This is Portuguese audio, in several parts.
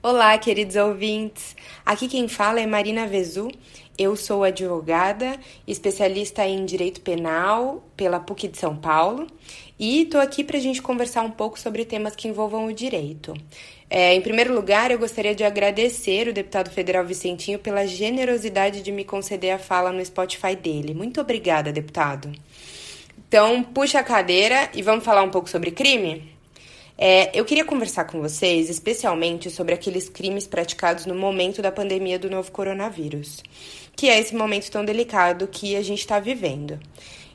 Olá, queridos ouvintes. Aqui quem fala é Marina Vezu. Eu sou advogada, especialista em direito penal pela PUC de São Paulo e estou aqui para a gente conversar um pouco sobre temas que envolvam o direito. É, em primeiro lugar, eu gostaria de agradecer o deputado federal Vicentinho pela generosidade de me conceder a fala no Spotify dele. Muito obrigada, deputado. Então, puxa a cadeira e vamos falar um pouco sobre crime? É, eu queria conversar com vocês especialmente sobre aqueles crimes praticados no momento da pandemia do novo coronavírus, que é esse momento tão delicado que a gente está vivendo.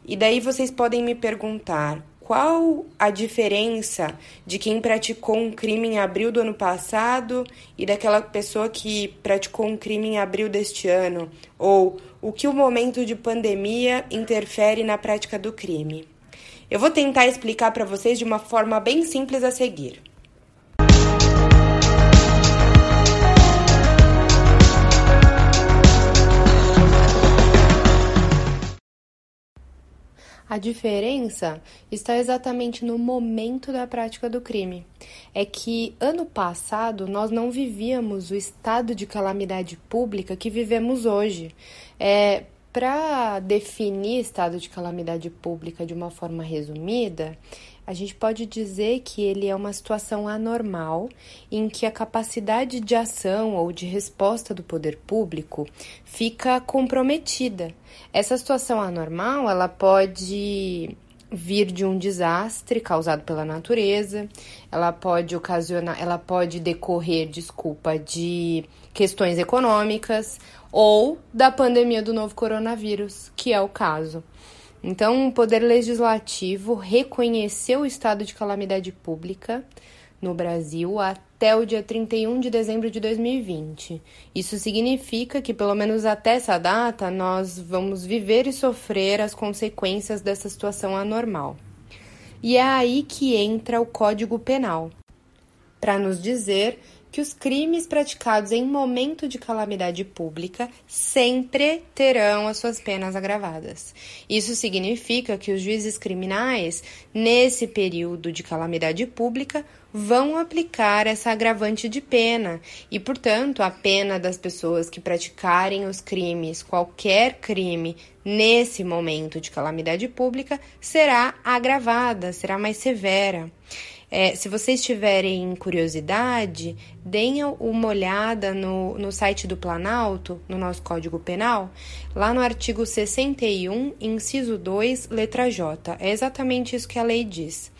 E daí vocês podem me perguntar qual a diferença de quem praticou um crime em abril do ano passado e daquela pessoa que praticou um crime em abril deste ano? Ou o que o momento de pandemia interfere na prática do crime? Eu vou tentar explicar para vocês de uma forma bem simples a seguir. A diferença está exatamente no momento da prática do crime. É que ano passado nós não vivíamos o estado de calamidade pública que vivemos hoje. É, para definir estado de calamidade pública de uma forma resumida, a gente pode dizer que ele é uma situação anormal em que a capacidade de ação ou de resposta do poder público fica comprometida. Essa situação anormal, ela pode vir de um desastre causado pela natureza, ela pode ocasionar, ela pode decorrer, desculpa, de questões econômicas ou da pandemia do novo coronavírus, que é o caso. Então, o Poder Legislativo reconheceu o estado de calamidade pública no Brasil até o dia 31 de dezembro de 2020. Isso significa que, pelo menos até essa data, nós vamos viver e sofrer as consequências dessa situação anormal. E é aí que entra o Código Penal, para nos dizer que os crimes praticados em momento de calamidade pública sempre terão as suas penas agravadas. Isso significa que os juízes criminais, nesse período de calamidade pública, vão aplicar essa agravante de pena e, portanto, a pena das pessoas que praticarem os crimes, qualquer crime, nesse momento de calamidade pública, será agravada, será mais severa. É, se vocês tiverem curiosidade, deem uma olhada no, no site do Planalto, no nosso Código Penal, lá no artigo 61, inciso 2, letra J. É exatamente isso que a lei diz.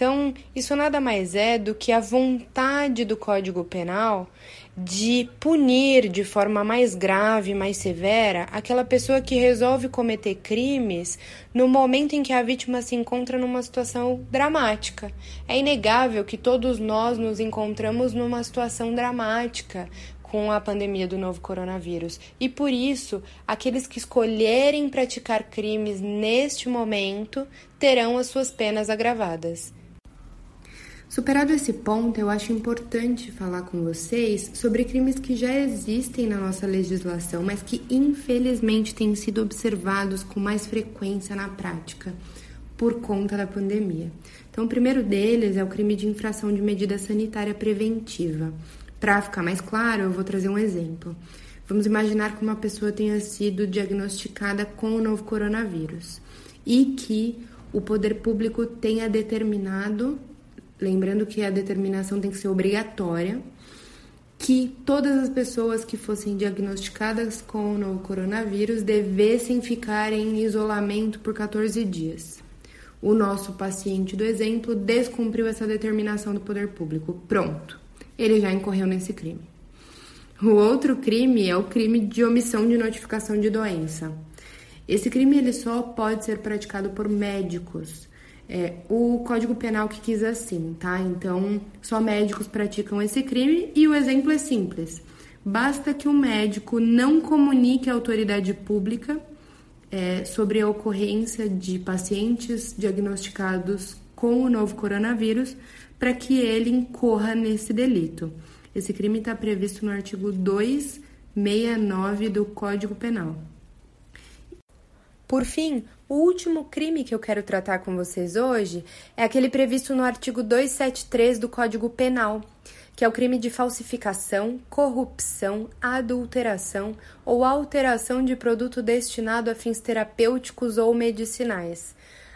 Então, isso nada mais é do que a vontade do Código Penal de punir de forma mais grave, mais severa, aquela pessoa que resolve cometer crimes no momento em que a vítima se encontra numa situação dramática. É inegável que todos nós nos encontramos numa situação dramática com a pandemia do novo coronavírus. E por isso, aqueles que escolherem praticar crimes neste momento terão as suas penas agravadas. Superado esse ponto, eu acho importante falar com vocês sobre crimes que já existem na nossa legislação, mas que infelizmente têm sido observados com mais frequência na prática por conta da pandemia. Então, o primeiro deles é o crime de infração de medida sanitária preventiva. Para ficar mais claro, eu vou trazer um exemplo. Vamos imaginar que uma pessoa tenha sido diagnosticada com o novo coronavírus e que o poder público tenha determinado lembrando que a determinação tem que ser obrigatória, que todas as pessoas que fossem diagnosticadas com o coronavírus devessem ficar em isolamento por 14 dias. O nosso paciente do exemplo descumpriu essa determinação do poder público. Pronto, ele já incorreu nesse crime. O outro crime é o crime de omissão de notificação de doença. Esse crime ele só pode ser praticado por médicos é, o Código Penal que quis assim, tá? Então, só médicos praticam esse crime e o exemplo é simples. Basta que o médico não comunique à autoridade pública é, sobre a ocorrência de pacientes diagnosticados com o novo coronavírus para que ele incorra nesse delito. Esse crime está previsto no artigo 269 do Código Penal. Por fim, o último crime que eu quero tratar com vocês hoje é aquele previsto no artigo 273 do Código Penal, que é o crime de falsificação, corrupção, adulteração ou alteração de produto destinado a fins terapêuticos ou medicinais.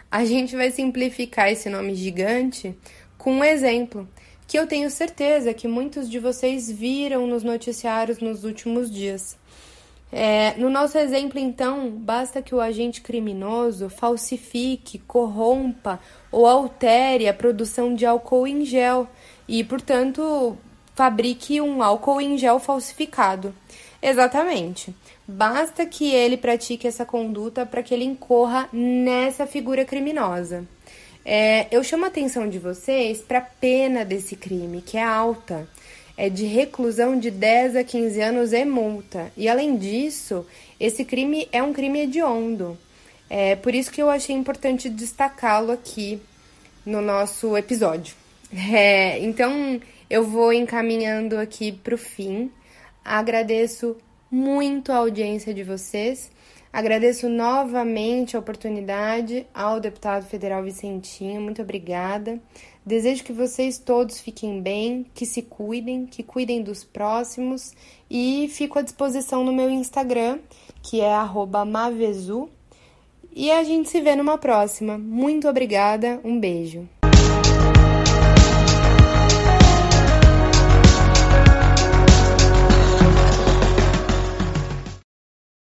A gente vai simplificar esse nome gigante com um exemplo que eu tenho certeza que muitos de vocês viram nos noticiários nos últimos dias. É, no nosso exemplo, então, basta que o agente criminoso falsifique, corrompa ou altere a produção de álcool em gel e, portanto, fabrique um álcool em gel falsificado. Exatamente. Basta que ele pratique essa conduta para que ele incorra nessa figura criminosa. É, eu chamo a atenção de vocês para a pena desse crime, que é alta. É de reclusão de 10 a 15 anos e multa. E além disso, esse crime é um crime hediondo. É por isso que eu achei importante destacá-lo aqui no nosso episódio. É, então, eu vou encaminhando aqui para o fim. Agradeço muito a audiência de vocês. Agradeço novamente a oportunidade ao deputado federal Vicentinho. Muito obrigada. Desejo que vocês todos fiquem bem, que se cuidem, que cuidem dos próximos e fico à disposição no meu Instagram, que é @mavezu. E a gente se vê numa próxima. Muito obrigada, um beijo.